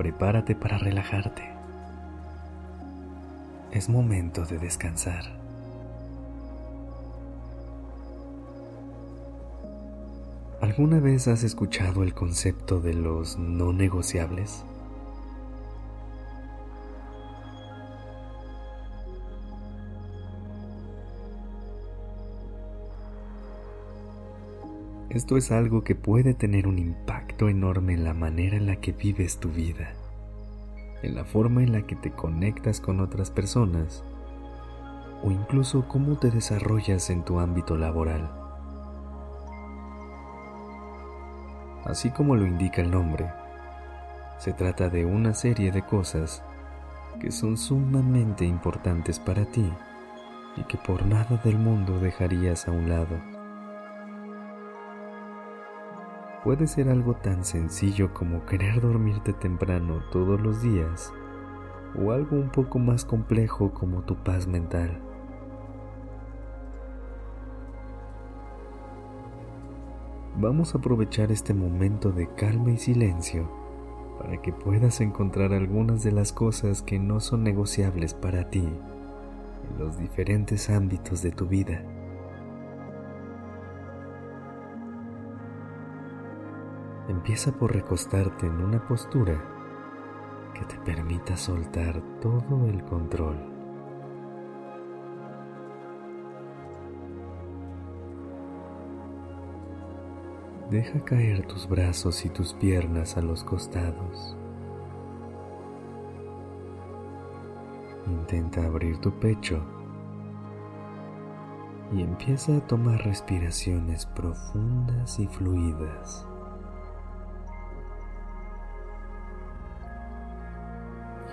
Prepárate para relajarte. Es momento de descansar. ¿Alguna vez has escuchado el concepto de los no negociables? Esto es algo que puede tener un impacto enorme en la manera en la que vives tu vida, en la forma en la que te conectas con otras personas o incluso cómo te desarrollas en tu ámbito laboral. Así como lo indica el nombre, se trata de una serie de cosas que son sumamente importantes para ti y que por nada del mundo dejarías a un lado. Puede ser algo tan sencillo como querer dormirte temprano todos los días o algo un poco más complejo como tu paz mental. Vamos a aprovechar este momento de calma y silencio para que puedas encontrar algunas de las cosas que no son negociables para ti en los diferentes ámbitos de tu vida. Empieza por recostarte en una postura que te permita soltar todo el control. Deja caer tus brazos y tus piernas a los costados. Intenta abrir tu pecho y empieza a tomar respiraciones profundas y fluidas.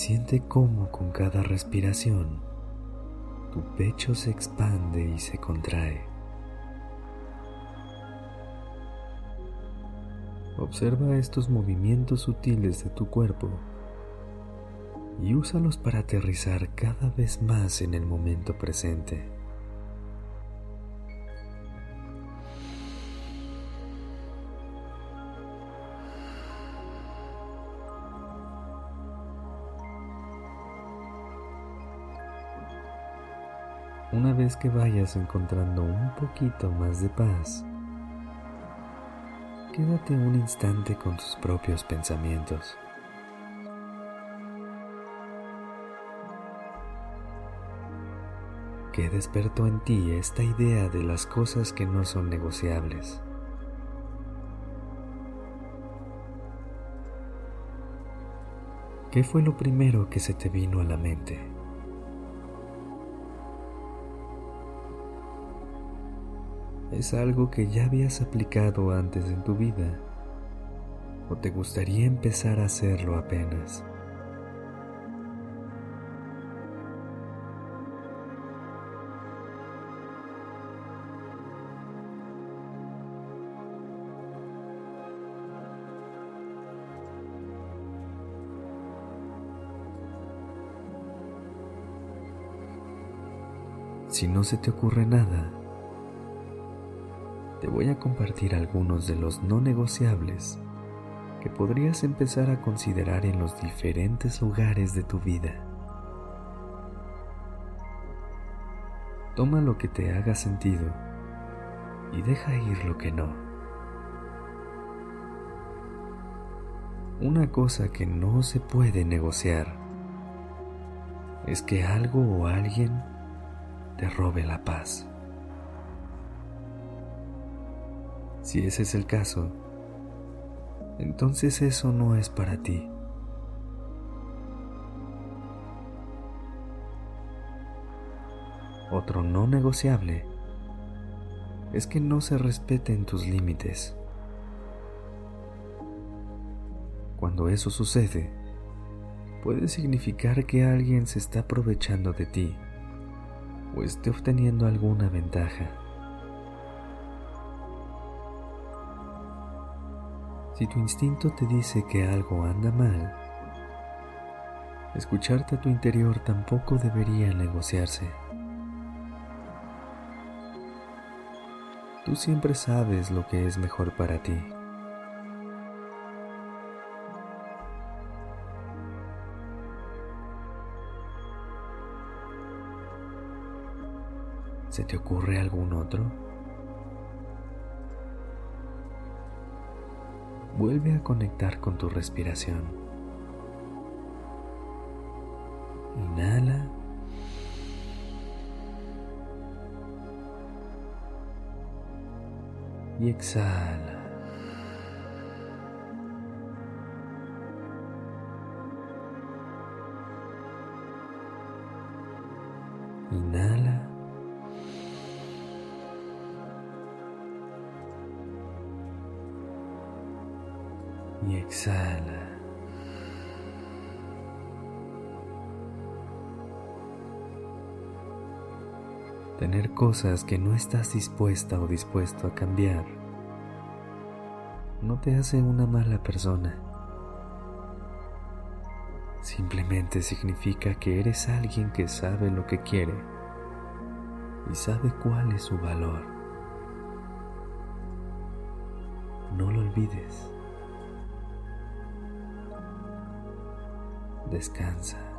Siente cómo con cada respiración tu pecho se expande y se contrae. Observa estos movimientos sutiles de tu cuerpo y úsalos para aterrizar cada vez más en el momento presente. Una vez que vayas encontrando un poquito más de paz, quédate un instante con tus propios pensamientos. ¿Qué despertó en ti esta idea de las cosas que no son negociables? ¿Qué fue lo primero que se te vino a la mente? Es algo que ya habías aplicado antes en tu vida o te gustaría empezar a hacerlo apenas. Si no se te ocurre nada, te voy a compartir algunos de los no negociables que podrías empezar a considerar en los diferentes lugares de tu vida. Toma lo que te haga sentido y deja ir lo que no. Una cosa que no se puede negociar es que algo o alguien te robe la paz. Si ese es el caso, entonces eso no es para ti. Otro no negociable es que no se respeten tus límites. Cuando eso sucede, puede significar que alguien se está aprovechando de ti o esté obteniendo alguna ventaja. Si tu instinto te dice que algo anda mal, escucharte a tu interior tampoco debería negociarse. Tú siempre sabes lo que es mejor para ti. ¿Se te ocurre algún otro? Vuelve a conectar con tu respiración. Inhala. Y exhala. Inhala. Y exhala. Tener cosas que no estás dispuesta o dispuesto a cambiar no te hace una mala persona. Simplemente significa que eres alguien que sabe lo que quiere y sabe cuál es su valor. No lo olvides. Descansa.